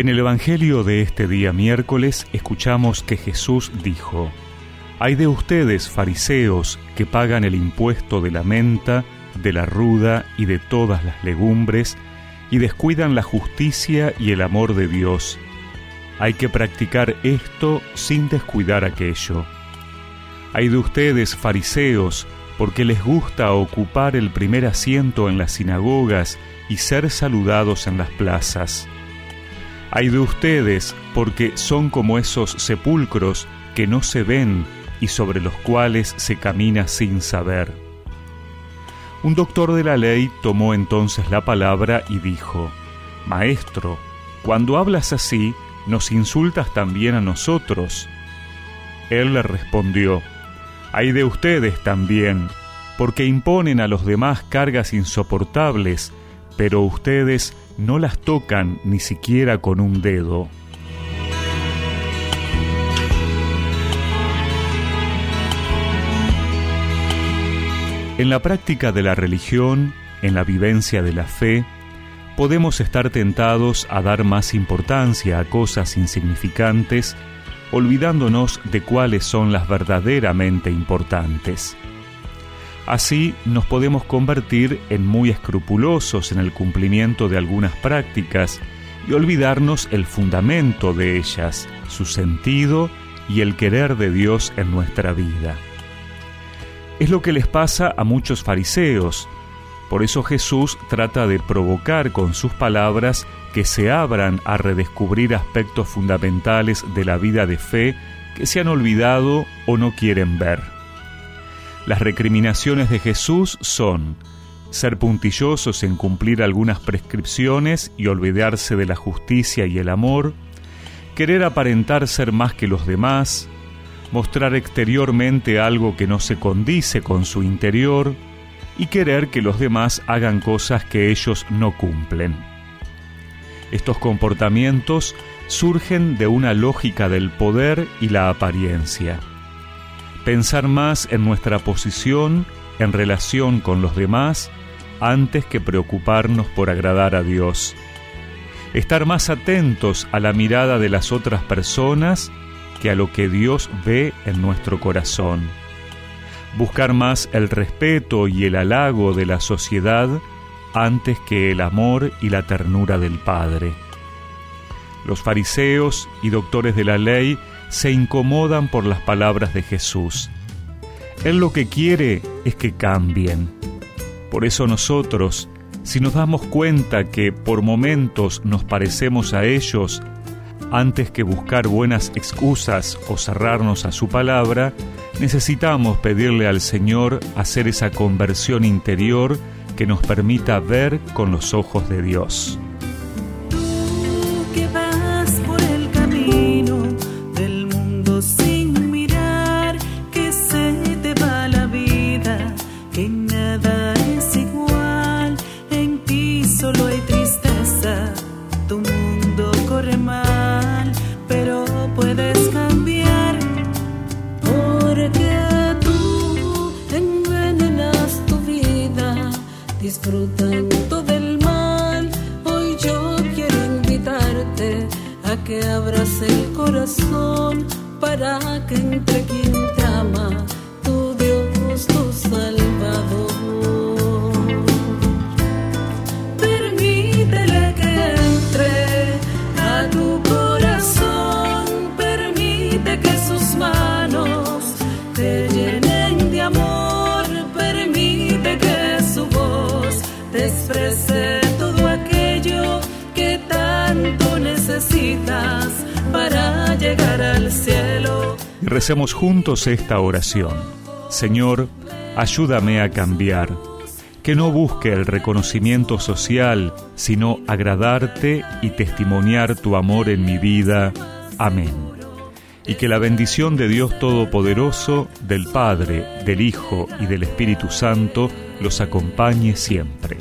En el Evangelio de este día miércoles escuchamos que Jesús dijo, Hay de ustedes, fariseos, que pagan el impuesto de la menta, de la ruda y de todas las legumbres, y descuidan la justicia y el amor de Dios. Hay que practicar esto sin descuidar aquello. Hay de ustedes, fariseos, porque les gusta ocupar el primer asiento en las sinagogas y ser saludados en las plazas. Hay de ustedes, porque son como esos sepulcros que no se ven y sobre los cuales se camina sin saber. Un doctor de la ley tomó entonces la palabra y dijo, Maestro, cuando hablas así, nos insultas también a nosotros. Él le respondió, Hay de ustedes también, porque imponen a los demás cargas insoportables, pero ustedes no las tocan ni siquiera con un dedo. En la práctica de la religión, en la vivencia de la fe, podemos estar tentados a dar más importancia a cosas insignificantes, olvidándonos de cuáles son las verdaderamente importantes. Así nos podemos convertir en muy escrupulosos en el cumplimiento de algunas prácticas y olvidarnos el fundamento de ellas, su sentido y el querer de Dios en nuestra vida. Es lo que les pasa a muchos fariseos. Por eso Jesús trata de provocar con sus palabras que se abran a redescubrir aspectos fundamentales de la vida de fe que se han olvidado o no quieren ver. Las recriminaciones de Jesús son ser puntillosos en cumplir algunas prescripciones y olvidarse de la justicia y el amor, querer aparentar ser más que los demás, mostrar exteriormente algo que no se condice con su interior y querer que los demás hagan cosas que ellos no cumplen. Estos comportamientos surgen de una lógica del poder y la apariencia pensar más en nuestra posición en relación con los demás antes que preocuparnos por agradar a Dios. Estar más atentos a la mirada de las otras personas que a lo que Dios ve en nuestro corazón. Buscar más el respeto y el halago de la sociedad antes que el amor y la ternura del Padre. Los fariseos y doctores de la ley se incomodan por las palabras de Jesús. Él lo que quiere es que cambien. Por eso nosotros, si nos damos cuenta que por momentos nos parecemos a ellos, antes que buscar buenas excusas o cerrarnos a su palabra, necesitamos pedirle al Señor hacer esa conversión interior que nos permita ver con los ojos de Dios. Disfrutando del mal. Hoy yo quiero invitarte a que abras el corazón para que entre quien te ama, todo aquello que tanto necesitas para llegar al cielo. Recemos juntos esta oración. Señor, ayúdame a cambiar, que no busque el reconocimiento social, sino agradarte y testimoniar tu amor en mi vida. Amén. Y que la bendición de Dios Todopoderoso, del Padre, del Hijo y del Espíritu Santo los acompañe siempre.